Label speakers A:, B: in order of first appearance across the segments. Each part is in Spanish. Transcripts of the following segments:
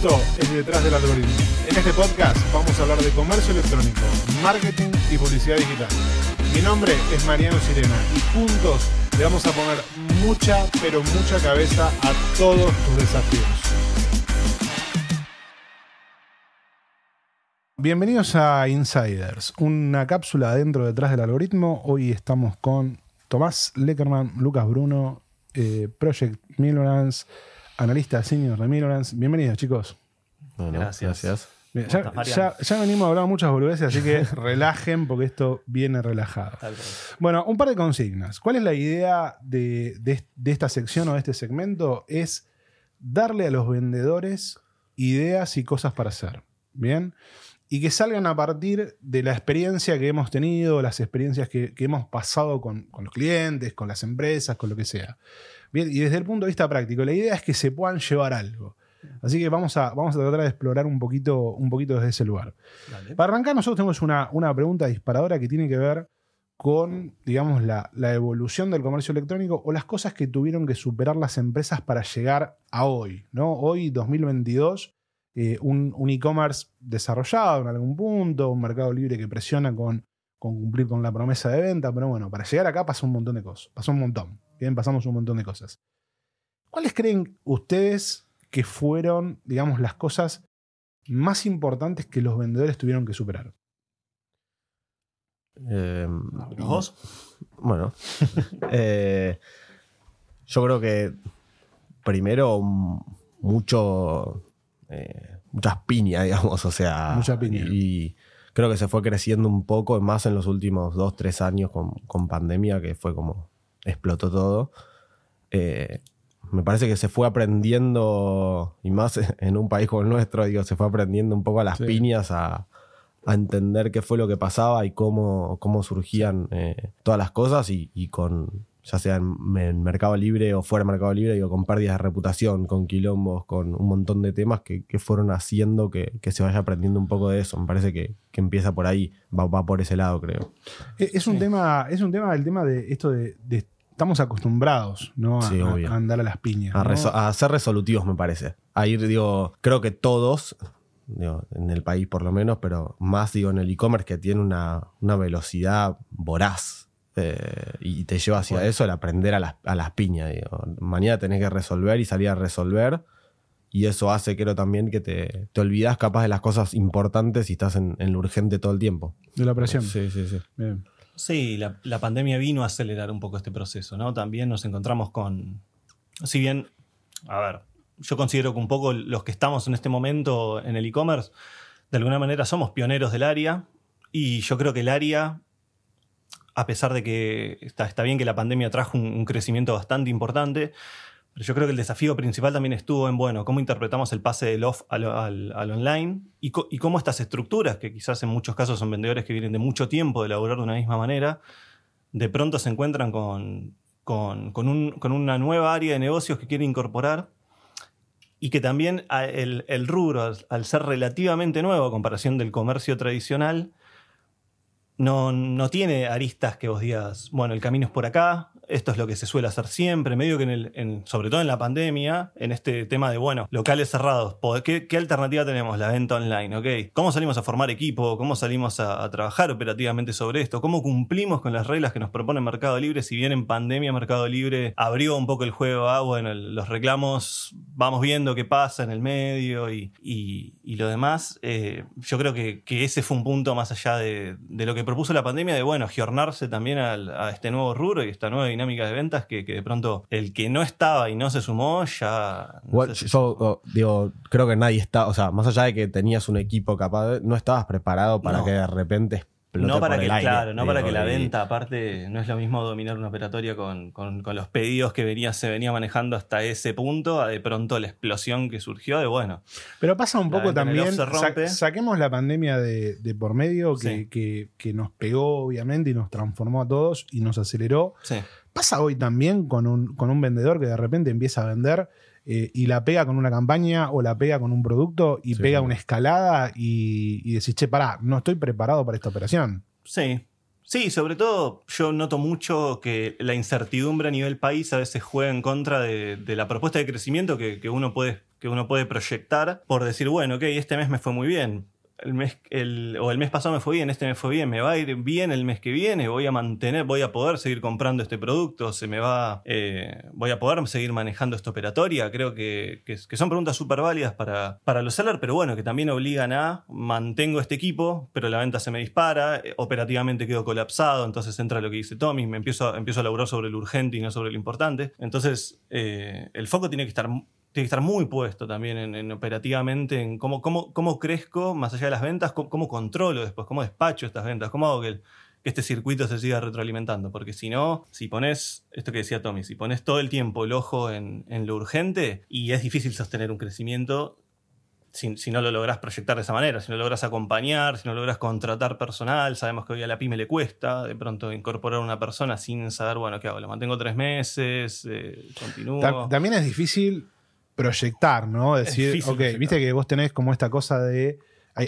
A: Esto es Detrás del Algoritmo. En este podcast vamos a hablar de comercio electrónico, marketing y publicidad digital. Mi nombre es Mariano Sirena y juntos le vamos a poner mucha, pero mucha cabeza a todos tus desafíos. Bienvenidos a Insiders, una cápsula dentro detrás del algoritmo. Hoy estamos con Tomás Leckerman, Lucas Bruno, eh, Project Millionance, analista senior de Millionance. Bienvenidos, chicos.
B: Bueno, gracias.
A: Bien, ya, ya- ya venimos a hablar muchas boludeces, así que relajen porque esto viene relajado. Bueno, un par de consignas. ¿Cuál es la idea de, de- de esta sección o de este segmento? Es darle a los vendedores ideas y cosas para hacer. ¿Bien? Y que salgan a partir de la experiencia que hemos tenido, las experiencias que, que hemos pasado con, con los clientes, con las empresas, con lo que sea. Bien, y desde el punto de vista práctico, la idea es que se puedan llevar algo. Así que vamos a, vamos a tratar de explorar un poquito, un poquito desde ese lugar. Para arrancar, nosotros tenemos una, una pregunta disparadora que tiene que ver con, digamos, la, la evolución del comercio electrónico o las cosas que tuvieron que superar las empresas para llegar a hoy. ¿no? Hoy, 2022, eh, un, un e-commerce desarrollado en algún punto, un mercado libre que presiona con, con cumplir con la promesa de venta, pero bueno, para llegar acá pasó un montón de cosas, pasó un montón, bien, pasamos un montón de cosas. ¿Cuáles creen ustedes que fueron, digamos, las cosas más importantes que los vendedores tuvieron que superar?
B: Eh,
C: ¿Vos?
B: Bueno, eh, yo creo que primero mucho, eh, muchas piñas, digamos, o sea,
A: Mucha piña.
B: Y creo que se fue creciendo un poco, más en los últimos dos, tres años con, con pandemia, que fue como explotó todo. Eh, me parece que se fue aprendiendo, y más en un país como el nuestro, digo, se fue aprendiendo un poco a las
A: Sí.
B: piñas a, a entender qué fue lo que pasaba y cómo, cómo surgían eh, todas las cosas y, y con, ya sea en, en Mercado Libre o fuera de Mercado Libre, digo, con pérdidas de reputación, con quilombos, con un montón de temas que, que fueron haciendo que, que se vaya aprendiendo un poco de eso. Me parece que, que empieza por ahí, va, va por ese lado, creo.
A: Eh, Es un tema, es un tema el tema de esto de, de- estamos acostumbrados, ¿no? A,
B: Sí,
A: a-
B: obvio.
A: a andar a las piñas.
B: A,
A: ¿no?
B: reso- a ser resolutivos, me parece. A ir, digo, creo que todos, digo, en el país por lo menos, pero más, digo, en el e-commerce que tiene una, una velocidad voraz. eh, y te lleva hacia eso el aprender a las, a las piñas. Digo. Mañana tenés que resolver y salir a resolver. Y eso hace, creo también, que te, te olvidas capaz de las cosas importantes y estás en, en lo urgente todo el tiempo.
A: De la presión.
B: Sí, sí, sí.
A: Bien.
C: Sí, la, pandemia vino a acelerar un poco este proceso, ¿no? También nos encontramos con. Si bien, a ver, yo considero que un poco los que estamos en este momento en el e-commerce, de alguna manera somos pioneros del área. Y yo creo que el área, a pesar de que está, bien que la pandemia trajo un crecimiento bastante importante, pero yo creo que el desafío principal también estuvo en, bueno, cómo interpretamos el pase del off al, online y, cómo estas estructuras, que quizás en muchos casos son vendedores que vienen de mucho tiempo de laburar de una misma manera, de pronto se encuentran con, con, con un- con una nueva área de negocios que quiere incorporar y que también el, rubro, al, al ser relativamente nuevo a comparación del comercio tradicional, no, no tiene aristas que vos digas, bueno, el camino es por acá, esto es lo que se suele hacer siempre, medio que en el, en- sobre todo en la pandemia, en este tema de, bueno, locales cerrados, ¿qué, qué alternativa tenemos? La venta online, ¿ok? ¿Cómo salimos a formar equipo? ¿Cómo salimos a, a trabajar operativamente sobre esto? ¿Cómo cumplimos con las reglas que nos propone Mercado Libre? Si bien en pandemia Mercado Libre abrió un poco el juego, ah, bueno, el- los reclamos, vamos viendo qué pasa en el medio y, y- y lo demás, eh, yo creo que, que ese fue un punto más allá de, de lo que propuso la pandemia, de, bueno, giornarse también al- a este nuevo rubro y esta nueva dinámica de ventas que, que de pronto el que no estaba y no se sumó ya... no si-
B: yo oh, digo, creo que nadie está, o sea, más allá de que tenías un equipo capaz, de- no estabas preparado para
C: No.
B: que de repente explote
C: no para que,
B: el aire,
C: claro, no para que la venta, aparte, no es lo mismo dominar una operatoria con, con- con los pedidos que venía, se venía manejando hasta ese punto, a de pronto la explosión que surgió de bueno.
A: Pero pasa un poco también. sa- saquemos la pandemia de, de por medio que,
C: Sí.
A: que- que nos pegó, obviamente, y nos transformó a todos y nos aceleró.
C: Sí.
A: Pasa hoy también con un, con un vendedor que de repente empieza a vender eh, y la pega con una campaña o la pega con un producto y
B: Sí.
A: pega una escalada y, y decís, che, pará, no estoy preparado para esta operación.
C: Sí, Sí, sobre todo yo noto mucho que la incertidumbre a nivel país a veces juega en contra de, la propuesta de crecimiento que, uno puede, que uno puede proyectar por decir, bueno, ok, este mes me fue muy bien, el mes, el, o el mes pasado me fue bien, este me fue bien, me va a ir bien el mes que viene, voy a mantener, voy a poder seguir comprando este producto, se me va, eh, voy a poder seguir manejando esta operatoria. Creo que, son preguntas súper válidas para, para los sellers, pero bueno, que también obligan a mantengo este equipo, pero la venta se me dispara, eh, operativamente quedo colapsado, entonces entra lo que dice Tommy, me empiezo, empiezo a laburar sobre lo urgente y no sobre lo importante. Entonces, eh, el foco tiene que estar tiene que estar muy puesto también en, operativamente, en cómo, cómo, cómo, crezco más allá de las ventas, cómo, controlo después, cómo despacho estas ventas, cómo hago que, este circuito se siga retroalimentando. Porque si no, si pones, esto que decía Tommy, si pones todo el tiempo el ojo en, lo urgente, y es difícil sostener un crecimiento si, si, no lo logras proyectar de esa manera, si no logras acompañar, si no logras contratar personal, sabemos que hoy a la pyme le cuesta de pronto incorporar una persona sin saber, bueno, ¿qué hago? ¿Lo mantengo tres meses? Eh, ¿Continúo?
A: También es difícil proyectar, ¿no? Decir, ok, viste que vos tenés como esta cosa de.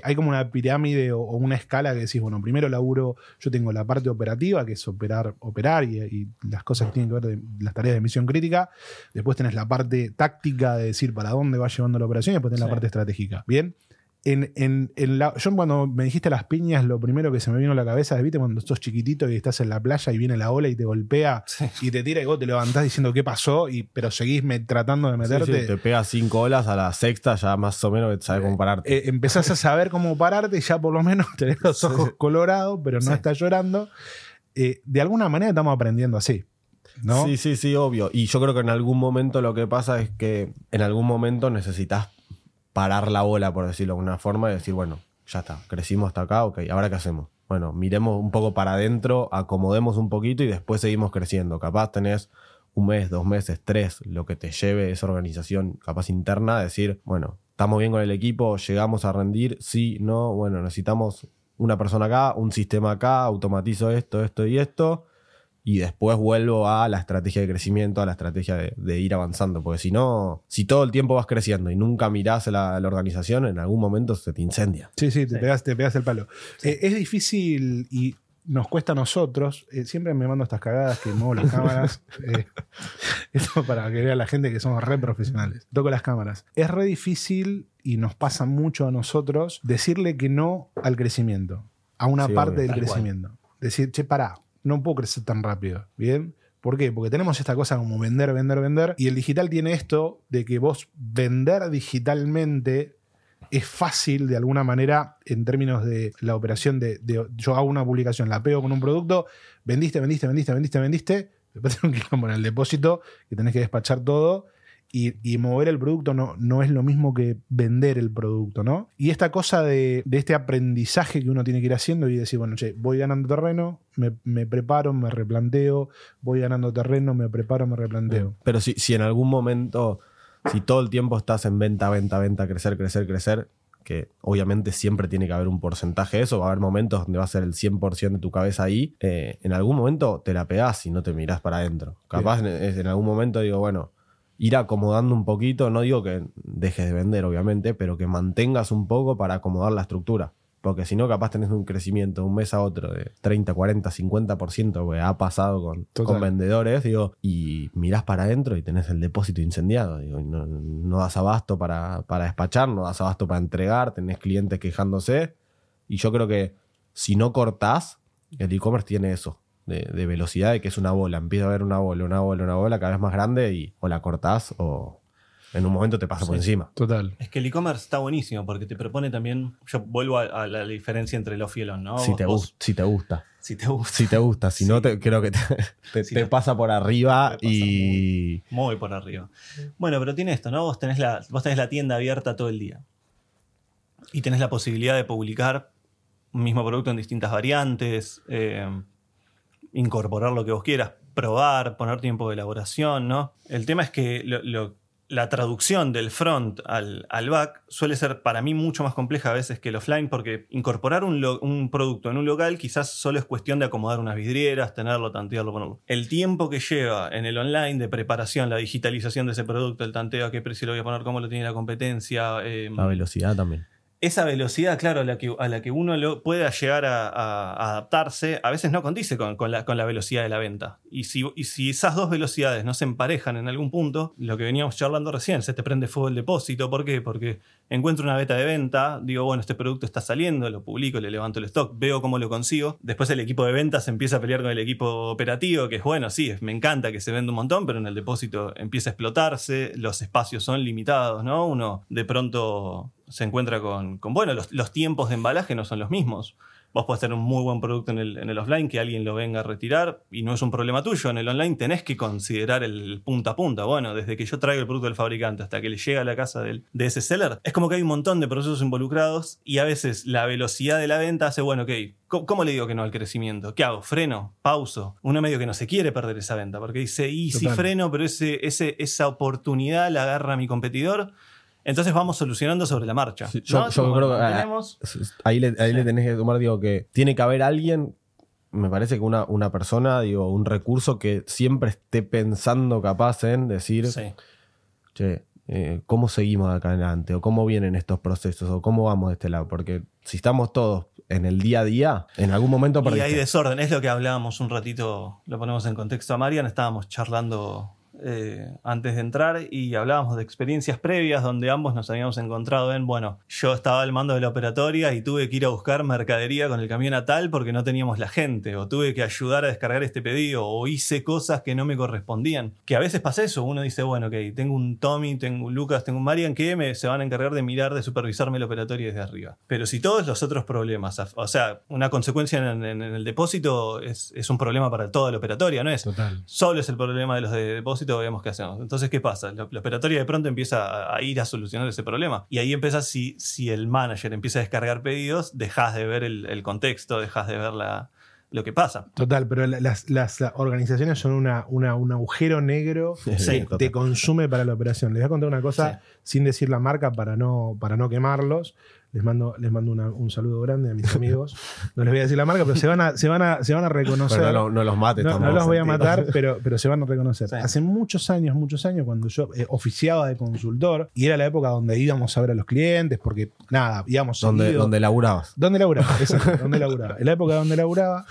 A: Hay, como una pirámide o, una escala que decís, bueno, primero laburo, yo tengo la parte operativa, que es operar, operar y, las cosas que tienen que ver de las tareas de misión crítica. Después tenés la parte táctica de decir para dónde va llevando la operación y después tenés la parte estratégica. Bien. En, en, en la, yo cuando me dijiste las piñas, lo primero que se me vino a la cabeza es, viste, cuando sos chiquitito y estás en la playa y viene la ola y te golpea y te tira y vos te levantás diciendo qué pasó, y, pero seguís tratando de meterte.
B: te pegas cinco olas a la sexta, ya más o menos sabes cómo pararte.
A: Eh, empezás a saber cómo pararte y ya por lo menos tenés los ojos colorados, pero no estás llorando. Eh, de alguna manera estamos aprendiendo así. ¿no?
B: Sí, sí, sí, obvio. Y yo creo que en algún momento lo que pasa es que en algún momento necesitas parar la bola, por decirlo de alguna forma, y decir, bueno, ya está, crecimos hasta acá, ok, ¿ahora qué hacemos? Bueno, miremos un poco para adentro, acomodemos un poquito y después seguimos creciendo. Capaz tenés un mes, dos meses, tres, lo que te lleve esa organización capaz interna, decir, bueno, estamos bien con el equipo, llegamos a rendir, sí, no, bueno, necesitamos una persona acá, un sistema acá, automatizo esto, esto y esto, y después vuelvo a la estrategia de crecimiento, a la estrategia de, ir avanzando. Porque si no, si todo el tiempo vas creciendo y nunca mirás la, la organización, en algún momento se te incendia.
A: Sí, sí, te, Pegas, te pegas el palo. Eh, es difícil y nos cuesta a nosotros. Eh, siempre me mando estas cagadas que muevo las cámaras. Eh, esto para que vea la gente que somos re profesionales. Toco las cámaras. Es re difícil y nos pasa mucho a nosotros decirle que no al crecimiento, a una parte del crecimiento. Decir, che, pará, no puedo crecer tan rápido. ¿Bien? ¿Por qué? Porque tenemos esta cosa como vender, vender, vender. Y el digital tiene esto de que vos vender digitalmente es fácil de alguna manera en términos de la operación de, yo hago una publicación, la pego con un producto, vendiste, vendiste, vendiste, vendiste, vendiste, después tengo que ir a el depósito, que tenés que despachar todo y, mover el producto no, no, es lo mismo que vender el producto, ¿no? Y esta cosa de, este aprendizaje que uno tiene que ir haciendo y decir, bueno, che, voy ganando terreno, me, preparo, me replanteo, voy ganando terreno, me preparo, me replanteo.
B: Pero si, si en algún momento, si todo el tiempo estás en venta, venta, venta, crecer, crecer, crecer, que obviamente siempre tiene que haber un porcentaje de eso, va a haber momentos donde va a ser el 100% de tu cabeza ahí, eh, en algún momento te la pegás y no te mirás para adentro. Capaz en algún momento digo, bueno, ir acomodando un poquito, no digo que dejes de vender, obviamente, pero que mantengas un poco para acomodar la estructura. Porque si no, capaz tenés un crecimiento un mes a otro de 30, 40, 50%, que ha pasado con, con, vendedores, digo, y mirás para adentro y tenés el depósito incendiado. Digo, no, no, das abasto para, para despachar, no das abasto para entregar, tenés clientes quejándose. Y yo creo que si no cortás, el e-commerce tiene eso de, velocidad, de que es una bola. Empieza a ver una bola, una bola, una bola cada vez más grande y o la cortás o en un momento te pasa por encima.
A: Total.
C: Es que el e-commerce está buenísimo porque te propone también. Yo vuelvo a, la diferencia entre el off y el on, ¿no?
B: Si, te, si te gusta.
C: Si te gusta.
B: Si te gusta. Si no, te, creo que te, pasa por arriba y.
C: Muy, por arriba. Bueno, pero tiene esto, ¿no? Vos tenés, la, vos tenés la tienda abierta todo el día. Y tenés la posibilidad de publicar un mismo producto en distintas variantes. Eh, incorporar lo que vos quieras, probar, poner tiempo de elaboración, ¿no? El tema es que la traducción del front al, back suele ser para mí mucho más compleja a veces que el offline porque incorporar un, producto en un local quizás solo es cuestión de acomodar unas vidrieras, tenerlo, tantearlo, ponerlo. El tiempo que lleva en el online de preparación, la digitalización de ese producto, el tanteo, a qué precio lo voy a poner, cómo lo tiene la competencia.
B: Em, la velocidad también
C: esa velocidad, claro, a la que, uno lo pueda llegar a, adaptarse, a veces no condice con, la, velocidad de la venta. Y si, y si, esas dos velocidades no se emparejan en algún punto, lo que veníamos charlando recién, se te prende fuego el depósito. ¿Por qué? Porque encuentro una beta de venta, digo, bueno, este producto está saliendo, lo publico, le levanto el stock, veo cómo lo consigo. Después el equipo de ventas empieza a pelear con el equipo operativo, que es bueno, sí, me encanta que se venda un montón, pero en el depósito empieza a explotarse, los espacios son limitados, ¿no? Uno de pronto se encuentra con, con bueno, los, los, tiempos de embalaje no son los mismos. Vos podés tener un muy buen producto en el, en el, offline que alguien lo venga a retirar y no es un problema tuyo. En el online tenés que considerar el punta a punta. Bueno, desde que yo traigo el producto del fabricante hasta que le llega a la casa del, de ese seller, es como que hay un montón de procesos involucrados y a veces la velocidad de la venta hace, bueno, ok, ¿cómo, cómo le digo que no al crecimiento? ¿Qué hago? ¿Freno? ¿Pauso? Uno medio que no se quiere perder esa venta porque dice, y si freno, pero ese, ese, esa oportunidad la agarra mi competidor entonces vamos solucionando sobre la marcha.
B: Sí, yo,
C: ¿no?
B: yo creo que tenemos... ahí, le, ahí sí. le tenés que tomar, digo, que tiene que haber alguien, me parece que una, una persona, digo, un recurso que siempre esté pensando capaz en decir,
C: sí.
B: che, eh, ¿cómo seguimos acá adelante? ¿O cómo vienen estos procesos? ¿O cómo vamos de este lado? Porque si estamos todos en el día a día, en algún momento
C: perdiste. Y hay desorden, es lo que hablábamos un ratito, lo ponemos en contexto a Marian, estábamos charlando eh, antes de entrar y hablábamos de experiencias previas donde ambos nos habíamos encontrado en, bueno, yo estaba al mando de la operatoria y tuve que ir a buscar mercadería con el camión a tal porque no teníamos la gente, o tuve que ayudar a descargar este pedido, o hice cosas que no me correspondían. Que a veces pasa eso, uno dice, bueno, ok, tengo un Tommy, tengo un Lucas, tengo un Marian que me, se van a encargar de mirar, de supervisarme la operatoria desde arriba. Pero si todos los otros problemas, o sea, una consecuencia en, en, en el depósito es, es, un problema para toda la operatoria, no es
A: Total.
C: solo es el problema de los de depósito vemos qué hacemos. Entonces, ¿qué pasa? La, la, operatoria de pronto empieza a, a, ir a solucionar ese problema. Y ahí empieza, si, si el manager empieza a descargar pedidos, dejas de ver el, el contexto, dejas de ver la, lo que pasa.
A: Total, pero las, las organizaciones son una, una, un agujero negro
C: sí,
A: que te consume para la operación. Les voy a contar una cosa sí. sin decir la marca para no, para no quemarlos. Les mando, les mando una, un saludo grande a mis amigos. No les voy a decir la marca, pero se van a, se van a, se van a reconocer.
B: Pero no, no, los mates.
A: No, no los voy a matar, pero, pero se van a reconocer. Sí. Hace muchos años, muchos años, cuando yo eh, oficiaba de consultor, y era la época donde íbamos a ver a los clientes, porque nada, íbamos
B: donde,
A: seguido.
B: donde laburabas.
A: ¿Dónde laburaba? Exacto, donde laburaba. En la época donde laburaba,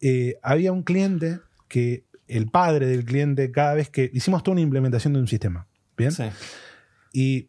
A: eh, había un cliente que el padre del cliente, cada vez que hicimos toda una implementación de un sistema, ¿bien?
C: Sí.
A: Y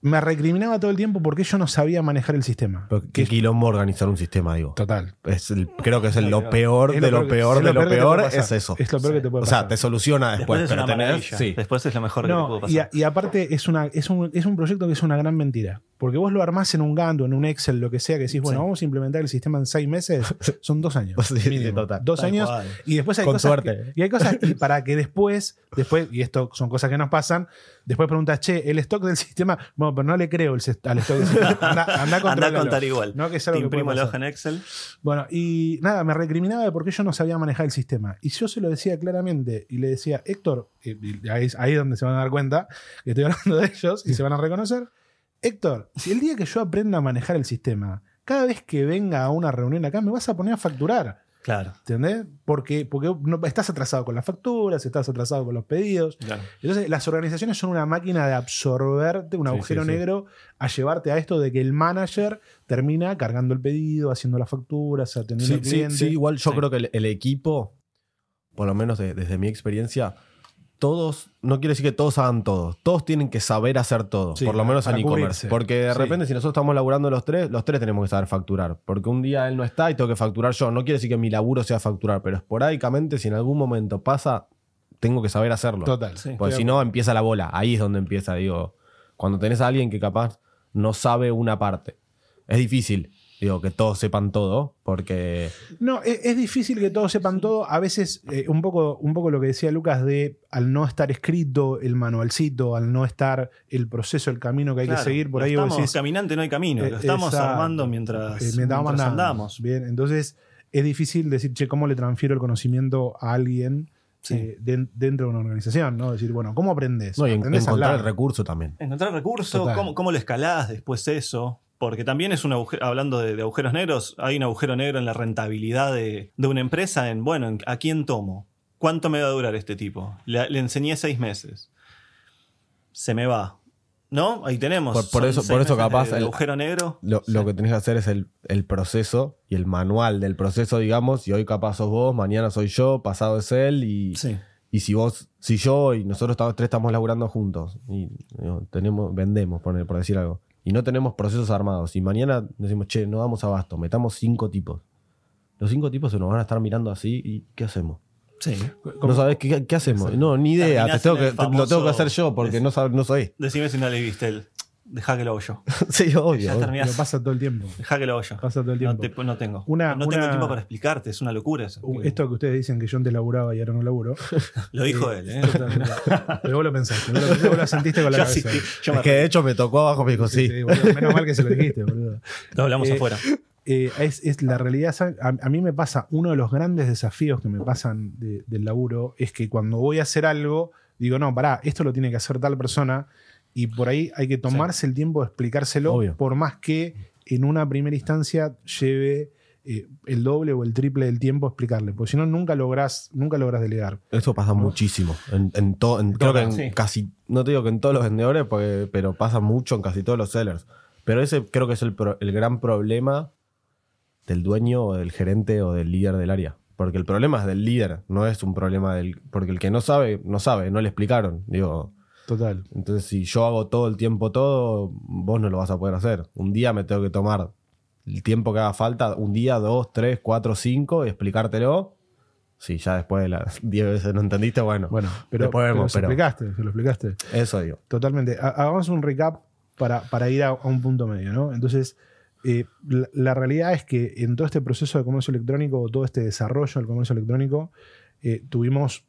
A: me recriminaba todo el tiempo porque yo no sabía manejar el sistema.
B: Pero qué quilombo organizar un sistema, digo.
A: Total.
B: Es el, creo que es el, lo peor es lo de lo peor, de lo peor, es eso.
A: Es lo peor sí. que te puede
B: pasar. O sea, te soluciona después,
C: después
B: pero tenés,
C: sí. Después es lo mejor
A: no,
C: que te puede pasar.
A: Y, y, aparte es, una, es, un, es un proyecto que es una gran mentira. Porque vos lo armás en un Gantt o en un Excel, lo que sea, que decís, bueno, sí. vamos a implementar el sistema en seis meses, son dos años.
B: sí, mínimo, total.
A: Dos años. Y después hay
B: Con
A: cosas.
B: suerte.
A: Que, y hay cosas y para que después, después, y esto son cosas que nos pasan, después preguntas, che, el stock del sistema, bueno, pero no le creo el, al stock del sistema. Anda, anda,
C: anda a contar igual.
A: ¿no? Que es
C: algo Te imprimo el hoja en Excel.
A: Bueno, y nada, me recriminaba de por qué yo no sabía manejar el sistema. Y yo se lo decía claramente y le decía, Héctor, y ahí, ahí es donde se van a dar cuenta que estoy hablando de ellos y se van a reconocer. Héctor, si el día que yo aprenda a manejar el sistema, cada vez que venga a una reunión acá, me vas a poner a facturar.
C: Claro.
A: ¿Entendés? Porque, porque no, estás atrasado con las facturas, estás atrasado con los pedidos.
C: Claro.
A: Entonces, las organizaciones son una máquina de absorberte, un agujero sí, sí, negro, a llevarte a esto de que el manager termina cargando el pedido, haciendo las facturas, atendiendo al cliente.
B: Sí, igual yo creo que el, el, equipo, por lo menos de, desde mi experiencia, todos, no quiere decir que todos hagan todo, todos tienen que saber hacer todo, sí, por lo menos en e-commerce. Porque de repente, sí. si nosotros estamos laburando los tres, los tres tenemos que saber facturar. Porque un día él no está y tengo que facturar yo. No quiere decir que mi laburo sea facturar, pero esporádicamente, si en algún momento pasa, tengo que saber hacerlo.
A: Total.
B: Sí, Porque si no, empieza la bola. Ahí es donde empieza, digo. Cuando tenés a alguien que capaz no sabe una parte. Es difícil digo, que todos sepan todo, porque...
A: No, es, es difícil que todos sepan todo. A veces, eh, un, poco, un poco lo que decía Lucas de al no estar escrito el manualcito, al no estar el proceso, el camino que hay
C: claro,
A: que seguir, por ahí
C: estamos
A: decís,
C: caminante, no hay camino. Lo estamos esa, armando mientras,
A: eh, mientras, mientras andamos. Bien, entonces es difícil decir, che, ¿cómo le transfiero el conocimiento a alguien? Sí. Eh, de, dentro de una organización, ¿no? Decir, bueno, ¿cómo aprendes?
B: No, y encontrar el recurso también.
C: Encontrar el recurso, ¿cómo, ¿cómo, lo escalás después eso? Porque también es un agujero, hablando de, de, agujeros negros, hay un agujero negro en la rentabilidad de, de una empresa en, bueno, ¿a quién tomo? ¿Cuánto me va a durar este tipo? Le, le enseñé seis meses. Se me va. ¿No? Ahí tenemos.
B: Por- eso- por eso capaz
C: de-
B: el-
C: agujero negro.
B: Lo, lo que tenés que hacer es el, el proceso y el manual del proceso, digamos, y hoy capaz sos vos, mañana soy yo, pasado es él, y,
C: Sí.
B: y si vos, si yo y nosotros estamos- tres estamos laburando juntos, y tenemos, vendemos, por, por decir algo, y no tenemos procesos armados, y mañana decimos, che, no damos abasto, metamos cinco tipos. Los cinco tipos se nos van a estar mirando así, ¿y qué hacemos?
C: Sí.
B: No sabés qué, qué hacemos. No, ni idea. Te tengo
C: en
B: que, te- lo tengo que
C: famoso-
B: hacer yo porque no, sab- no soy.
C: Decime si no le viste el. Deja que lo hago yo.
B: sí, obvio.
C: Ya terminás.
A: Lo pasa todo el tiempo.
C: Deja que lo hago yo.
A: Pasa todo el
C: No,
A: tiempo.
C: te- no tengo.
A: Una-
C: no tengo
A: una-
C: tiempo para explicarte, es una locura eso.
A: Uh, Esto que ustedes dicen que yo antes laburaba y ahora no laburo.
C: Lo dijo él, ¿eh?
A: Totalmente. Pero vos lo pensaste, vos lo, vos lo sentiste con la
C: Yo
A: cabeza.
C: asistí, yo me
B: Es que de hecho me tocó abajo, me dijo, sí.
A: Sí, boludo, menos mal que se lo dijiste, boludo.
C: Lo hablamos
A: Eh,
C: afuera.
A: Eh, es, es la realidad. A, a mí me pasa, uno de los grandes desafíos que me pasan de- del laburo es que cuando voy a hacer algo, digo, no, pará, esto lo tiene que hacer tal persona y por ahí hay que tomarse el tiempo de explicárselo,
B: Obvio.
A: por más que en una primera instancia lleve eh, el doble o el triple del tiempo a explicarle, porque si no, nunca lográs, nunca lográs delegar.
B: Eso pasa muchísimo. En, en to- en- creo que en
C: Sí.
B: casi, no te digo que en todos los vendedores, porque- pero pasa mucho en casi todos los sellers. Pero ese creo que es el, pro- el gran problema del dueño o del gerente o del líder del área. Porque el problema es del líder, no es un problema del... Porque el que no sabe, no sabe, no le explicaron. Digo,
A: Total.
B: entonces si yo hago todo el tiempo todo, vos no lo vas a poder hacer. Un día me tengo que tomar el tiempo que haga falta, un día, dos, tres, cuatro, cinco, y explicártelo. Si ya después de las 10 veces no entendiste, bueno,
A: Bueno, pero,
B: después
A: pero
B: vemos,
A: se
B: pero
A: explicaste, se lo explicaste.
B: eso digo.
A: Totalmente. Ha- Hagamos un recap para, para ir a, a un punto medio, ¿no? Entonces, eh, la, la realidad es que en todo este proceso de comercio electrónico, todo este desarrollo del comercio electrónico, eh, tuvimos,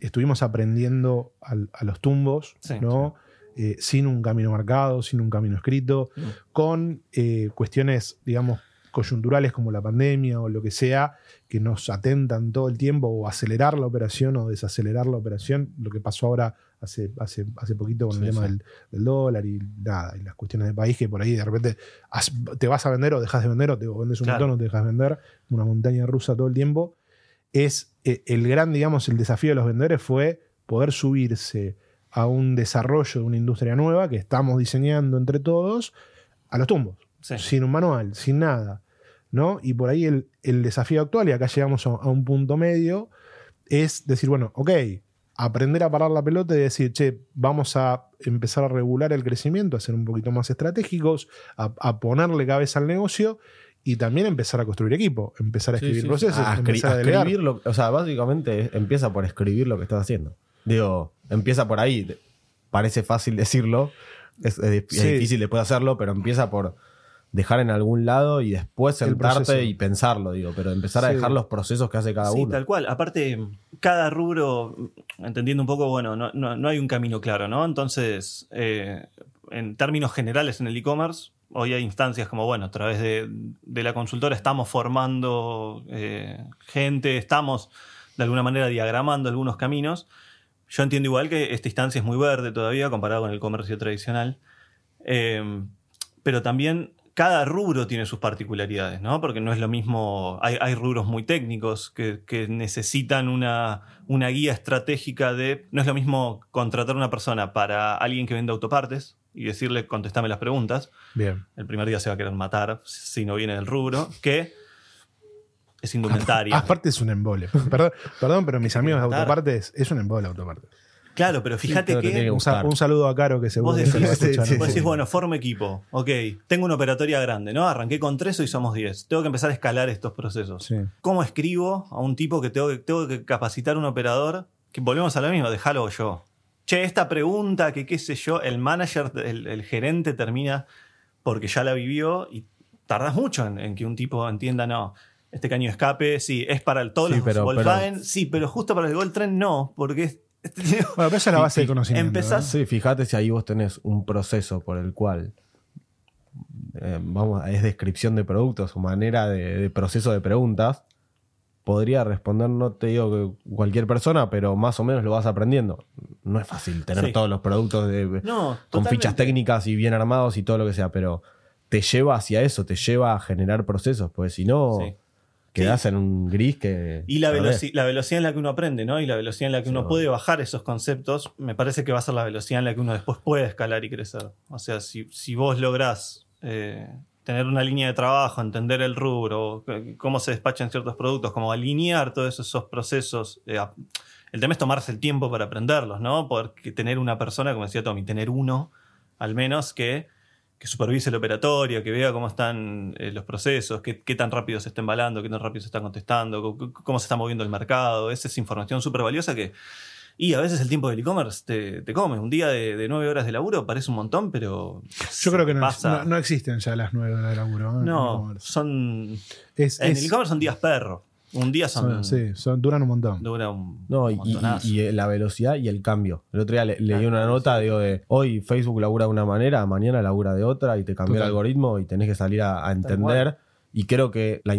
A: estuvimos aprendiendo al- a los tumbos,
C: Sí,
A: ¿no? Eh, sin un camino marcado, sin un camino escrito,
C: Mm.
A: con eh, cuestiones, digamos, coyunturales como la pandemia o lo que sea, que nos atentan todo el tiempo, o acelerar la operación o desacelerar la operación, lo que pasó ahora hace, hace, hace poquito con el tema
B: sí.
A: Del, del dólar y nada, y las cuestiones de país, que por ahí de repente has- te vas a vender o dejas de vender, o te o vendes un
C: Claro.
A: montón o te dejas de vender, una montaña rusa todo el tiempo. Es eh, el gran, digamos, el desafío de los vendedores fue poder subirse a un desarrollo de una industria nueva que estamos diseñando entre todos a los tumbos
C: Sí.
A: sin un manual, sin nada. ¿no? Y por ahí el, el desafío actual, y acá llegamos a, a un punto medio, es decir, bueno, ok, aprender a parar la pelota y decir, che, vamos a empezar a regular el crecimiento, a ser un poquito más estratégicos, a, a ponerle cabeza al negocio y también empezar a construir equipo, empezar a
B: Sí,
A: escribir
B: sí,
A: procesos,
B: a, escri-
A: empezar a delegar.
B: escribir lo- o sea, básicamente empieza por escribir lo que estás haciendo. Digo, empieza por ahí. Parece fácil decirlo, es, es dif- es
A: Sí.
B: difícil después hacerlo, pero empieza por dejar en algún lado y después sentarte y pensarlo, digo, pero empezar a
A: Sí.
B: dejar los procesos que hace cada
C: Sí,
B: uno.
C: tal cual. Aparte, cada rubro, entendiendo un poco, bueno, no, no- no hay un camino claro, ¿no? Entonces, eh, en términos generales en el e-commerce, hoy hay instancias como, bueno, a través de, de la consultora estamos formando eh, gente, estamos de alguna manera diagramando algunos caminos. Yo entiendo igual que esta instancia es muy verde todavía comparado con el comercio tradicional. Eh, pero también cada rubro tiene sus particularidades, ¿no? Porque no es lo mismo, hay, hay rubros muy técnicos que, que necesitan una, una guía estratégica de, no es lo mismo contratar una persona para alguien que vende autopartes y decirle, contestame las preguntas,
A: Bien.
C: el primer día se va a querer matar si no viene del rubro, que es indumentaria.
A: Aparte es un embole. Perdón, perdón pero mis amigos de autopartes es un embole autopartes.
C: Claro, pero fíjate que
B: que
A: Un, saludo a Caro que seguro
C: Vos
A: que se lo va a
C: decís,
A: escuchar,
B: sí,
A: ¿no?
C: Vos decís, bueno, formo equipo. Ok, tengo una operatoria grande, ¿no? Arranqué con tres, hoy somos 10. Tengo que empezar a escalar estos procesos.
A: Sí.
C: ¿Cómo escribo a un tipo que tengo que, tengo que capacitar un operador? Que volvemos a lo mismo, déjalo yo. Che, esta pregunta, que qué sé yo, el manager, el, el gerente termina porque ya la vivió y tardas mucho en, en que un tipo entienda, no, este caño de escape, sí, es para el, todos
B: Sí,
C: los
B: pero-
C: Volkswagen, sí, pero justo para el Gold Train no, porque es- este tipo-
A: Bueno, pero esa es la base de conocimiento.
C: Empezás-
A: ¿no?
B: Sí, fíjate si ahí vos tenés un proceso por el cual eh, vamos, es descripción de productos o manera de, de proceso de preguntas, podría responder, no te digo que cualquier persona, pero más o menos lo vas aprendiendo. No es fácil tener
C: Sí.
B: todos los productos de,
C: No,
B: con
C: totalmente.
B: fichas técnicas y bien armados y todo lo que sea, pero te lleva hacia eso, te lleva a generar procesos, porque si no,
C: Sí.
B: quedás en un gris que.
C: Y la, veloci- la velocidad en la que uno aprende, ¿no? Y la velocidad en la que uno puede bajar esos conceptos, me parece que va a ser la velocidad en la que uno después puede escalar y crecer. O sea, si, si vos lográs eh, tener una línea de trabajo, entender el rubro, cómo se despachan ciertos productos, cómo alinear todos esos procesos. eh, el tema es tomarse el tiempo para aprenderlos, ¿no? Porque tener una persona, como decía Tommy, tener uno, al menos, que, que supervise el operatorio, que vea cómo están eh, los procesos, qué, qué tan rápido se está embalando, qué tan rápido se está contestando, co- co- cómo se está moviendo el mercado. Esa es información súper valiosa que. Y a veces el tiempo del e-commerce te, te come. Un día de, de nueve horas de laburo parece un montón, pero.
A: Yo creo que no,
C: pasa.
A: no- no existen ya las nueve horas de laburo. ¿eh?
C: No, son.
A: Es,
C: En
A: es-
C: el e-commerce son días perro. Un día son.
A: son- sí, son- duran un montón.
C: Dura un.
B: No, y,
C: un
B: y- y la velocidad y el cambio. El otro día le- leí una nota digo, de hoy Facebook labura de una manera, mañana labura de otra y te cambió el algoritmo y tenés que salir a, a entender. Y creo que, la,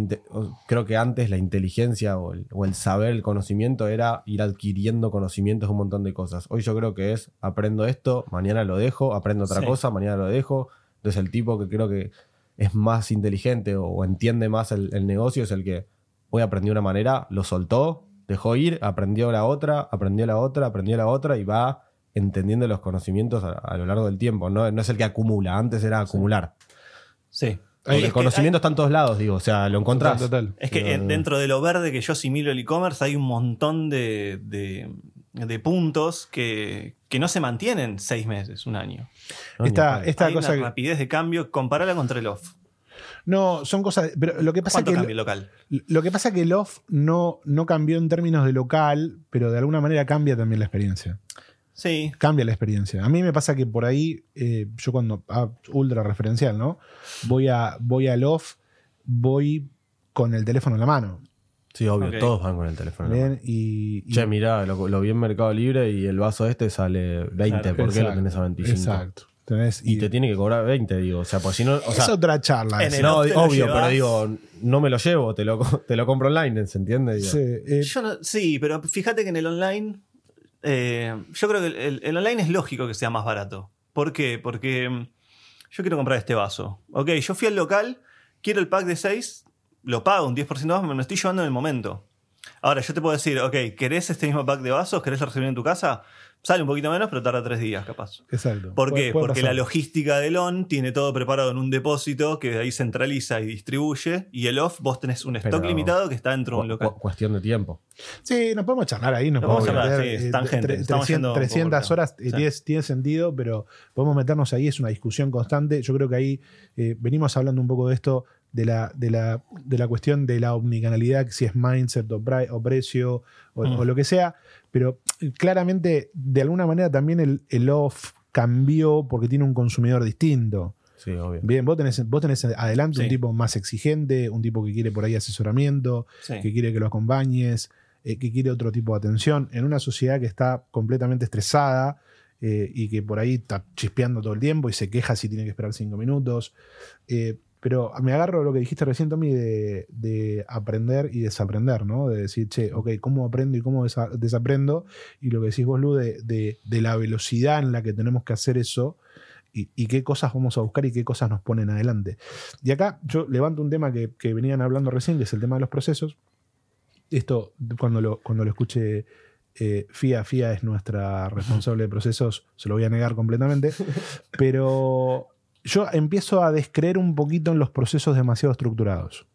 B: creo que antes la inteligencia o el, o el saber, el conocimiento era ir adquiriendo conocimientos de un montón de cosas. Hoy yo creo que es aprendo esto, mañana lo dejo, aprendo otra
C: Sí.
B: cosa, mañana lo dejo. Entonces el tipo que creo que es más inteligente o, o entiende más el, el negocio es el que hoy aprendió una manera, lo soltó, dejó ir, aprendió la otra, aprendió la otra, aprendió la otra y va entendiendo los conocimientos a, a lo largo del tiempo. No, no es el que acumula, antes era acumular.
C: Sí.
B: Porque el
C: que
B: conocimiento está en todos lados, digo, o sea, lo encontrás.
A: Total, total.
C: Es que en- dentro de lo verde que yo asimilo el e-commerce hay un montón de, de- de puntos que, que no se mantienen seis meses, un año.
A: Esta, esta
C: hay
A: cosa
C: una
A: que-
C: rapidez de cambio, comparala contra el off.
A: No, son cosas. Pero lo que pasa
C: ¿Cuánto
A: que.
C: cambia el local?
A: Lo que pasa que el off no, no cambió en términos de local, pero de alguna manera cambia también la experiencia.
C: Sí,
A: Cambia la experiencia. A mí me pasa que por ahí, eh, yo cuando. ah, ultra referencial, ¿no? Voy, a, voy al off, voy con el teléfono en la mano.
B: Sí, obvio, todos van con el teléfono. en la mano.
A: ¿bien? Y, y-
B: Che, mirá, lo, lo vi en Mercado Libre y el vaso este sale 20.
C: Claro.
B: ¿Por qué lo tenés a 25?
A: Exacto.
B: Y te tiene que cobrar 20, digo. O sea, pues si no. O sea,
A: es otra charla.
C: en el
B: no, obvio,
C: llevas.
B: pero digo, no me lo llevo, te lo, te lo compro online, ¿se entiende?
A: Sí, eh,
C: Yo no- sí, pero fíjate que en el online, eh, yo creo que el, el- online es lógico que sea más barato. ¿Por qué? Porque mm, yo quiero comprar este vaso. Ok, yo fui al local, quiero el pack de 6, lo pago un 10% más, me lo estoy llevando en el momento. Ahora, yo te puedo decir, ok, ¿querés este mismo pack de vasos? ¿Querés recibir en tu casa? Sale un poquito menos, pero tarda tres días, capaz.
A: exacto.
C: ¿Por qué? Porque
A: pasar.
C: la logística del on tiene todo preparado en un depósito que de ahí centraliza y distribuye. Y el off, vos tenés un stock
B: Pero-
C: limitado que está dentro de un local.
B: cu- cuestión de tiempo.
A: Sí, nos podemos charlar ahí, nos
C: Nos
A: podemos
C: charlar, sí,
A: eh,
C: tangente,
A: tre-
C: estamos
A: 300,
C: yendo un poco
A: 300
C: por
A: horas
C: acá.
A: eh,
C: Sí.
A: tiene, tiene sentido, pero podemos meternos ahí, es una discusión constante. Yo creo que ahí eh, venimos hablando un poco de esto, de la, de la, de la cuestión de la omnicanalidad, si es mindset o, precio o,
C: Mm.
A: o lo que sea, pero eh, claramente, de alguna manera también el, el off cambió porque tiene un consumidor distinto.
B: Sí, obvio.
A: Bien, vos tenés, vos tenés adelante un tipo más exigente, un tipo que quiere por ahí asesoramiento,
C: Sí.
A: que quiere que lo acompañes, eh, que quiere otro tipo de atención, en una sociedad que está completamente estresada eh, y que por ahí está chispeando todo el tiempo y se queja si tiene que esperar cinco minutos. Eh, pero me agarro lo que dijiste recién, Tommy, de, de aprender y desaprender, ¿no? De decir, che, ok, ¿cómo aprendo y cómo desa- desaprendo? Y lo que decís vos, Lu, de, de- de la velocidad en la que tenemos que hacer eso y, y qué cosas vamos a buscar y qué cosas nos ponen adelante. Y acá yo levanto un tema que, que venían hablando recién, que es el tema de los procesos. Esto, cuando lo, cuando lo escuche eh, FIA, FIA es nuestra responsable de procesos, se lo voy a negar completamente, pero yo empiezo a descreer un poquito en los procesos demasiado estructurados.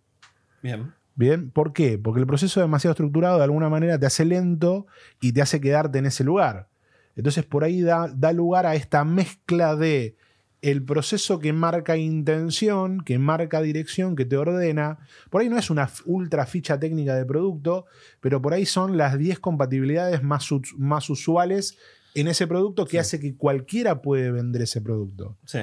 C: Bien.
A: Bien, ¿por qué? Porque el proceso demasiado estructurado de alguna manera te hace lento y te hace quedarte en ese lugar. Entonces por ahí da, da lugar a esta mezcla de el proceso que marca intención, que marca dirección, que te ordena. Por ahí no es una ultra ficha técnica de producto, pero por ahí son las 10 compatibilidades más, más usuales en ese producto que hace que cualquiera puede vender ese producto.
C: Sí.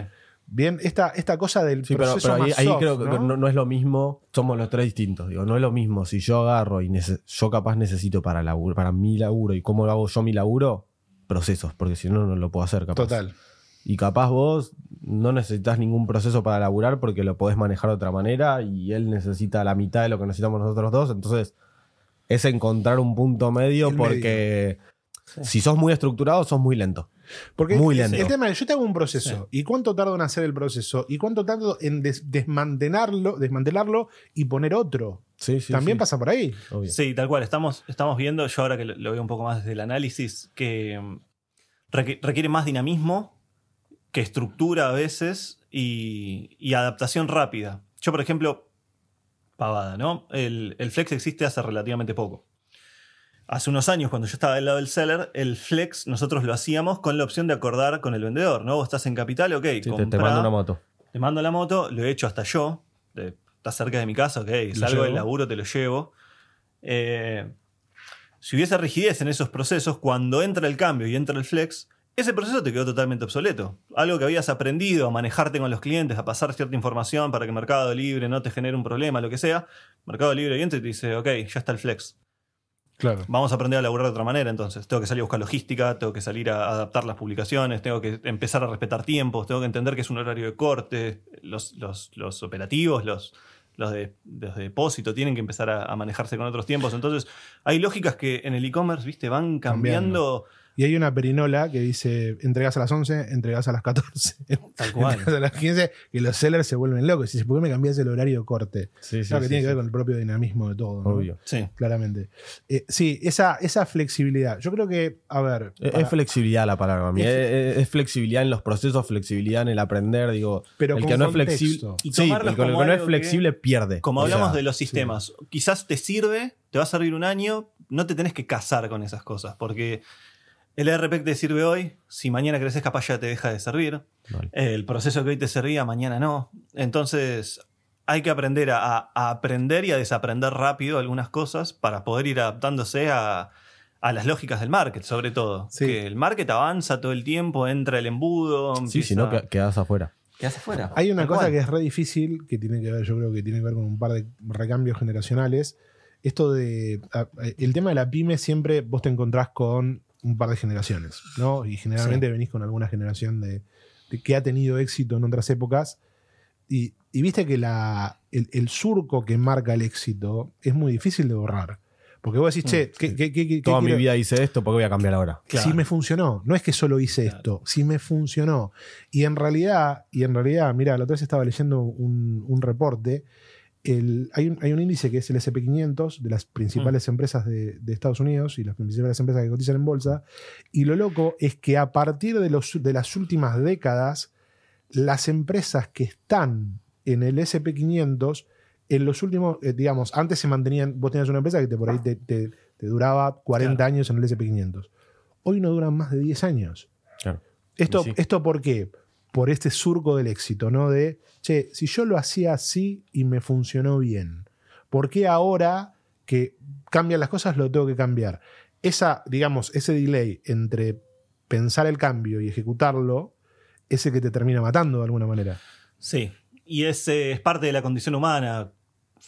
A: Bien, esta, esta cosa del
B: Sí, pero,
A: proceso
B: pero ahí,
A: más
B: ahí
A: soft,
B: creo que
A: ¿no?
B: no, no es lo mismo, somos los tres distintos, digo, no es lo mismo si yo agarro y yo capaz necesito para, laburo, para mi laburo y cómo lo hago yo mi laburo, procesos, porque si no, no lo puedo hacer capaz.
A: Total.
B: Y capaz vos no necesitas ningún proceso para laburar porque lo podés manejar de otra manera y él necesita la mitad de lo que necesitamos nosotros dos, entonces es encontrar un punto medio
A: El
B: porque Si sos muy estructurado, sos muy lento.
A: Porque
B: Muy
A: el-
B: lento.
A: el tema es, yo te hago un proceso. ¿Y cuánto tardo en hacer el proceso? ¿Y cuánto tardo en des- desmantelarlo, desmantelarlo y poner otro?
B: Sí, sí.
A: También
B: sí,
A: pasa por ahí.
B: obvio.
C: Sí, tal cual. Estamos, estamos viendo, yo ahora que lo, veo un poco más desde el análisis, que mm, requ- requiere más dinamismo que estructura a veces y, y adaptación rápida. Yo, por ejemplo, pavada, ¿no? El, el Flex existe hace relativamente poco. Hace unos años, cuando yo estaba del lado del seller, el Flex nosotros lo hacíamos con la opción de acordar con el vendedor, ¿no? Vos estás en capital, ok,
B: Sí, te, mando una moto.
C: te mando la moto, lo he hecho hasta yo. de- Estás cerca de mi casa, ok. Salgo del laburo, te lo llevo. Eh, si hubiese rigidez en esos procesos, cuando entra el cambio y entra el flex, ese proceso te quedó totalmente obsoleto. Algo que habías aprendido a manejarte con los clientes, a pasar cierta información para que Mercado Libre no te genere un problema, lo que sea. Mercado Libre entra y te dice, ok, ya está el flex.
A: Claro.
C: Vamos a aprender a laburar de otra manera entonces. Tengo que salir a buscar logística, tengo que salir a adaptar las publicaciones, tengo que empezar a respetar tiempos, tengo que entender que es un horario de corte, los, los- los operativos, los, los, de, los de depósito tienen que empezar a, a manejarse con otros tiempos. Entonces, hay lógicas que en el e-commerce, viste, van cambiando.
A: Y hay una perinola que dice entregas a las 11, entregas a las 14,
C: Tal cual.
A: entregas a las 15, y los sellers se vuelven locos. Y dices, ¿por qué me cambias el horario corte?
B: Sí, sí.
A: Claro, que
B: sí,
A: tiene que ver con el propio dinamismo de todo. ¿no?
B: Obvio.
C: Sí.
A: Claramente. Eh, sí, esa, esa flexibilidad. Yo creo que, a ver.
B: Es,
A: para-
B: es flexibilidad la palabra mí.
A: Es-
B: Es, es flexibilidad en los procesos, flexibilidad en el aprender. Digo,
A: Pero
B: el
A: con
B: que no es flexible.
C: Y
B: Sí, el que, que no es flexible pierde.
C: Como
B: O
C: hablamos
B: sea,
C: de los sistemas, quizás te sirve, te va a servir un año, no te tenés que casar con esas cosas, porque el ERP que te sirve hoy, si mañana creces capaz ya te deja de servir.
B: Vale.
C: El proceso que hoy te servía, mañana no. Entonces, hay que aprender a, a aprender y a desaprender rápido algunas cosas para poder ir adaptándose a, a las lógicas del market, sobre todo.
A: Sí.
C: Que el market avanza todo el tiempo, entra el embudo.
B: Sí, si no, que- quedas afuera.
C: quedas afuera.
A: Hay una cosa
C: cual.
A: que es re difícil, que tiene que ver, yo creo que tiene que ver con un par de recambios generacionales. Esto de. el tema de la pyme siempre vos te encontrás con un par de generaciones, ¿no? Y generalmente venís con alguna generación de, de que ha tenido éxito en otras épocas. Y, y viste que la, el, el surco que marca el éxito es muy difícil de borrar. Porque vos decís, che, ¿qué, qué- qué- qué
B: Toda mi
A: quiero-
B: vida hice esto, ¿por qué voy a cambiar ahora?
C: Claro.
A: si me funcionó. No es que solo hice
C: Claro.
A: esto, si me funcionó. Y en realidad, y en realidad, mira, la otra vez estaba leyendo un, un reporte. El- hay, un, hay un índice que es el SP500 de las principales
C: Mm.
A: empresas de, de Estados Unidos y las principales empresas que cotizan en bolsa. Y lo loco es que a partir de, los, de las últimas décadas, las empresas que están en el SP500, en los últimos, eh, digamos, antes se mantenían, vos tenías una empresa que te, por ahí te, te- te duraba 40
C: Claro.
A: años en el SP500. Hoy no duran más de 10 años.
B: Claro.
A: ¿Esto,
B: sí.
A: ¿Esto por qué? Por este surco del éxito, ¿no? De, che, si yo lo hacía así y me funcionó bien, ¿por qué ahora que cambian las cosas lo tengo que cambiar? Esa, digamos, ese delay entre pensar el cambio y ejecutarlo es el que te termina matando de alguna manera.
C: Sí, y es, eh, es parte de la condición humana.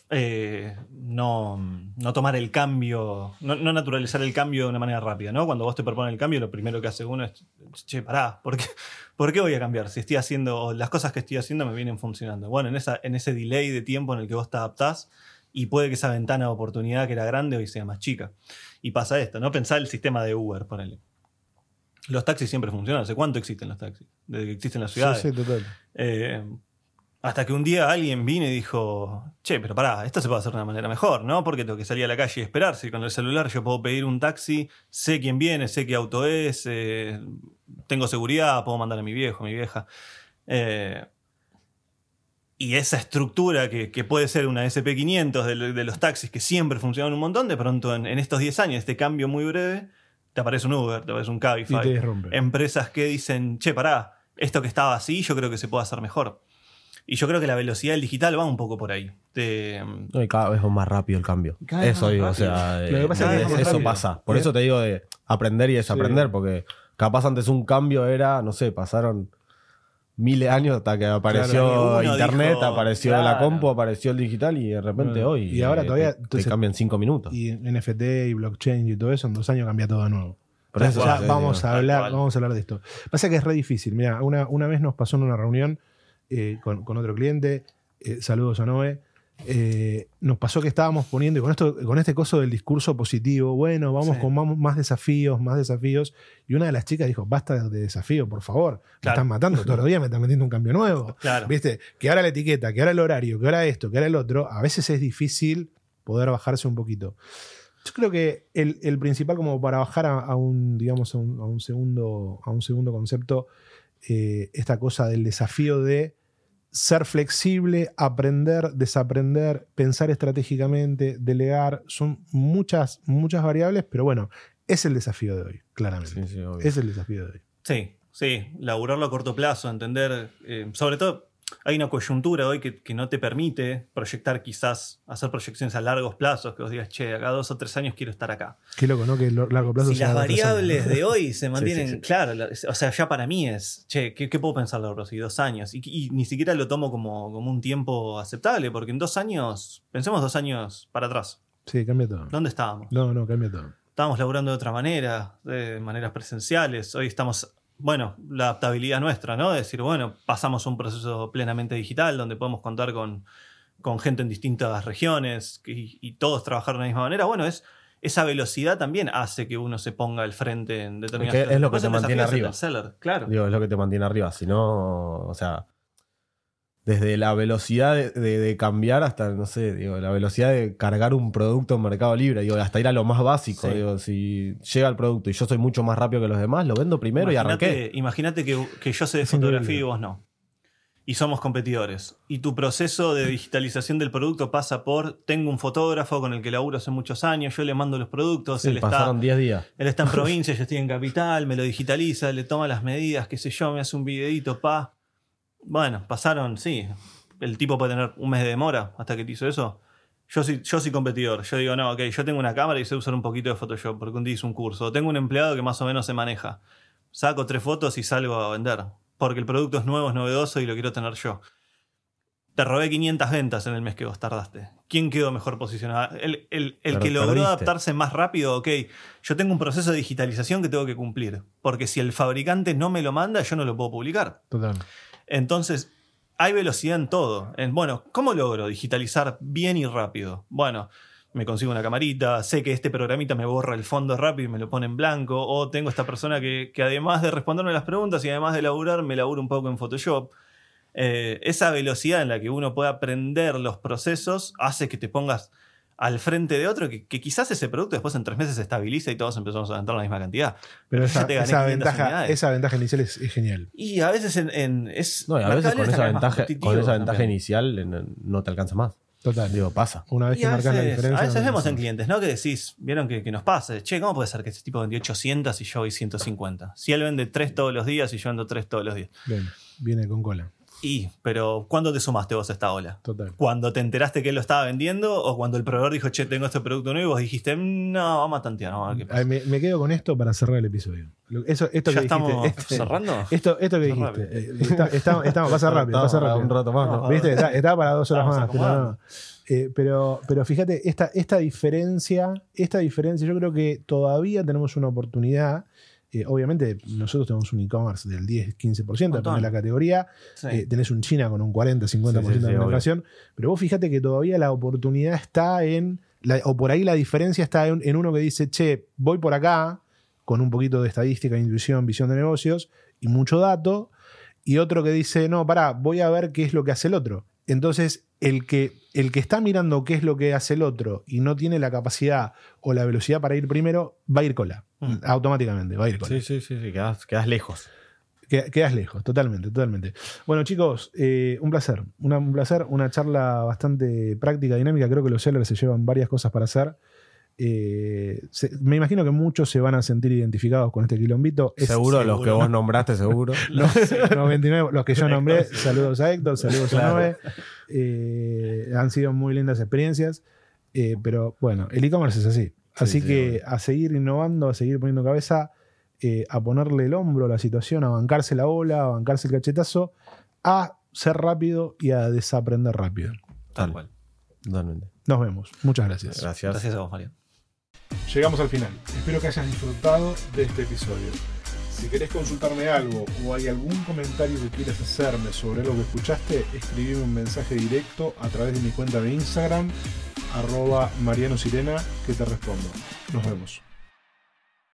C: eh, no, no tomar el cambio, no, no naturalizar el cambio de una manera rápida, ¿no? Cuando vos te propones el cambio, lo primero que hace uno es, che, pará, ¿por qué, por qué voy a cambiar? Si estoy haciendo, las cosas que estoy haciendo me vienen funcionando. Bueno, en, esa, en ese delay de tiempo en el que vos te adaptás y puede que esa ventana de oportunidad que era grande hoy sea más chica. Y pasa esto, ¿no? Pensar el sistema de Uber, ponele. Los taxis siempre funcionan. ¿Hace cuánto existen los taxis? Desde que existen las ciudades.
A: Sí, sí, total.
C: Eh, hasta que un día alguien vino y dijo, che, pero pará, esto se puede hacer de una manera mejor, ¿no? Porque tengo que salir a la calle y esperar. Si con el celular yo puedo pedir un taxi, sé quién viene, sé qué auto es, eh, tengo seguridad, puedo mandar a mi viejo, a mi vieja. Eh, y esa estructura que, que puede ser una SP500 de, de los taxis que siempre funcionan un montón, de pronto en, en estos 10 años, este cambio muy breve, te aparece un Uber, te aparece un
A: Y
C: Cabify
A: te rompe.
C: empresas que dicen, che, pará, esto que estaba así, yo creo que se puede hacer mejor. Y yo creo que la velocidad del digital va un poco por ahí. Te-
B: No, y cada vez es más rápido el cambio.
C: Cada
B: Eso digo, o sea, eh,
A: pasa
C: es
B: eso
C: rápido.
B: pasa. Por eso te digo de aprender y desaprender,
A: Sí.
B: porque capaz antes un cambio era, no sé, pasaron miles de años hasta que apareció
C: Claro,
B: internet,
C: dijo,
B: apareció la compu, apareció el digital y de repente
A: Bueno,
B: hoy
A: y ahora
B: eh,
A: todavía,
B: te, te
A: entonces-
B: cambian cinco minutos.
A: Y NFT y blockchain y todo eso, en dos años cambia todo de nuevo.
B: Por eso
A: Ya
B: te
A: vamos a hablar, vamos a hablar de esto. Pasa que es re difícil. Mira, una, una vez nos pasó en una reunión eh, con, con otro cliente, eh, saludos a Noé, eh, nos pasó que estábamos poniendo, y con, esto, con este coso del discurso positivo, bueno, vamos
C: Sí.
A: con más, más desafíos, más desafíos. Y una de las chicas dijo, basta de desafío, por favor. Me
C: Claro.
A: están matando todos los días, me están metiendo un cambio nuevo.
C: Claro.
A: ¿Viste? Que ahora la etiqueta, que ahora el horario, que ahora esto, que ahora el otro, a veces es difícil poder bajarse un poquito. Yo creo que el, el principal, como para bajar a, a un, digamos, a un, a un segundo, a un segundo concepto, eh, esta cosa del desafío de ser flexible, aprender, desaprender, pensar estratégicamente, delegar, son muchas, muchas variables, pero bueno, es el desafío de hoy, claramente.
B: Sí, sí, obvio.
A: Es el desafío de hoy.
C: Sí, sí, laburarlo a corto plazo, entender, eh, sobre todo hay una coyuntura hoy que, que no te permite proyectar quizás, hacer proyecciones a largos plazos, que vos digas, che, acá dos o tres años quiero estar acá.
A: Qué loco, ¿no? Que el largo plazo
C: Si
A: sea
C: las
A: años,
C: variables
A: ¿no?
C: de hoy se mantienen,
B: sí, sí.
C: claro, la- o sea, ya para mí es, che, ¿qué, qué puedo pensar de los próximos dos años? Y, y ni siquiera lo tomo como, como un tiempo aceptable, porque en dos años, pensemos dos años para atrás,
A: Sí, cambia todo.
C: ¿dónde estábamos?
A: No, no, cambia todo.
C: estábamos laburando de otra manera, de maneras presenciales. Hoy estamos, bueno, la adaptabilidad nuestra, ¿no? De decir, bueno, pasamos un proceso plenamente digital donde podemos contar con, con gente en distintas regiones y, y todos trabajar de la misma manera. Bueno, es esa velocidad también hace que uno se ponga al frente en determinadas
B: Es que es lo que te mantiene
C: es
B: arriba.
C: seller, claro.
B: Digo, es lo que te mantiene arriba. Si no, o sea, desde la velocidad de, de- de cambiar hasta, no sé, digo, la velocidad de cargar un producto en Mercado Libre, digo, hasta ir a lo más básico.
C: Sí.
B: Digo, si llega el producto y yo soy mucho más rápido que los demás, lo vendo primero y arranqué.
C: Imagínate- Imagínate que, que yo sé de fotografía y vos no. Y somos competidores. Y tu proceso de digitalización del producto pasa por, tengo un fotógrafo con el que laburo hace muchos años, yo le mando los productos,
B: Sí,
C: él, está,
B: pasaron 10 días.
C: él está en provincia, yo estoy en capital, me lo digitaliza, le toma las medidas, qué sé yo, me hace un videito, pa. Bueno, pasaron, sí. El tipo puede tener un mes de demora hasta que te hizo eso. Yo soy, yo soy competidor. Yo digo, no, ok, yo tengo una cámara y sé usar un poquito de Photoshop porque un día hice un curso. O tengo un empleado que más o menos se maneja. Saco tres fotos y salgo a vender. Porque el producto es nuevo, es novedoso y lo quiero tener yo. Te robé 500 ventas en el mes que vos tardaste. ¿Quién quedó mejor posicionado? El, el- el que logró
B: perdiste.
C: adaptarse más rápido, ok, yo tengo un proceso de digitalización que tengo que cumplir. Porque si el fabricante no me lo manda, yo no lo puedo publicar.
A: Total.
C: Entonces, hay velocidad en todo. En, bueno, ¿cómo logro digitalizar bien y rápido? Bueno, me consigo una camarita, sé que este programita me borra el fondo rápido y me lo pone en blanco, o tengo esta persona que, que además de responderme las preguntas y además de laburar, me labura un poco en Photoshop. Eh, esa velocidad en la que uno puede aprender los procesos hace que te pongas al frente de otro que, que quizás ese producto después en tres meses se estabiliza y todos empezamos a entrar la misma cantidad.
A: Pero
C: Ya
A: esa,
C: te gané
A: esa
C: 500
A: ventaja, esa ventaja inicial es, es genial.
C: Y a veces en, en- es
B: No, y a veces
C: Mercado
B: con esa ventaja, con esa ventaja
C: también.
B: inicial no- no te alcanza más.
A: Total.
B: Digo, pasa.
A: Una vez
C: Y
A: que marcas la diferencia.
C: a veces
A: no
C: vemos en clientes, ¿no? Que decís, vieron que, que nos pasa. Che, ¿cómo puede ser que este tipo vendió 800 y yo voy 150? Si él vende 3 todos los días y yo vendo 3 todos los días.
A: Bien, viene con cola.
C: Y, pero ¿cuándo te sumaste vos a esta ola?
A: Total.
C: ¿Cuando te enteraste que él lo estaba vendiendo o cuando el proveedor dijo, che, tengo este producto nuevo y vos dijiste, no, vamos a tantear, vamos a ver qué pasa?
A: Ay, me, me quedo con esto para cerrar el episodio. Eso, esto
C: ¿Ya
A: que
C: estamos
A: dijiste, este-
C: cerrando?
A: Esto, esto que
C: Está
A: dijiste. eh, está- está- estamos- pasa rápido, pasa rápido.
B: un rato más, ¿no?
A: ¿Viste? Está, está para dos horas más. Pero, no. Eh, pero, pero fíjate, esta, esta diferencia, esta diferencia, yo creo que todavía tenemos una oportunidad. Eh, obviamente, nosotros tenemos un e-commerce del 10-15%,
C: Montón.
A: depende de la categoría.
C: Sí.
A: Eh, tenés un China con un 40-50%
B: Sí, sí, sí,
A: de penetración. Pero vos fíjate que todavía la oportunidad está en. la- o por ahí la diferencia está en, en uno que dice, che, voy por acá, con un poquito de estadística, intuición, visión de negocios y mucho dato. Y otro que dice, no, pará, voy a ver qué es lo que hace el otro. Entonces, el que, el que está mirando qué es lo que hace el otro y no tiene la capacidad o la velocidad para ir primero, va a ir cola.
C: Mm.
A: Automáticamente, va a ir cola.
B: Sí, sí, sí, sí, quedas, quedas lejos.
A: Que- Quedas lejos, totalmente, totalmente. Bueno, chicos, eh, un placer. Una- un placer, una charla bastante práctica, dinámica. Creo que los sellers se llevan varias cosas para hacer. Eh, se- me imagino que muchos se van a sentir identificados con este quilombito. Es-
B: seguro, los que vos nombraste, seguro.
A: los 99, los que yo nombré, saludos a Héctor, saludos
C: Claro.
A: a Noé. Eh, han sido muy lindas experiencias. Eh, pero bueno, el e-commerce es así. Así
B: sí,
A: que a seguir innovando, a seguir poniendo cabeza, eh, a ponerle el hombro a la situación, a bancarse la ola, a bancarse el cachetazo, a ser rápido y a desaprender rápido.
C: Tal cual.
B: Totalmente.
A: Nos vemos. Muchas gracias.
B: Gracias.
C: Gracias a vos, Mario.
A: Llegamos al final. Espero que hayas disfrutado de este episodio. Si querés consultarme algo o hay algún comentario que quieras hacerme sobre lo que escuchaste, escribime un mensaje directo a través de mi cuenta de Instagram, arroba Mariano Sirena, que te respondo. Nos vemos.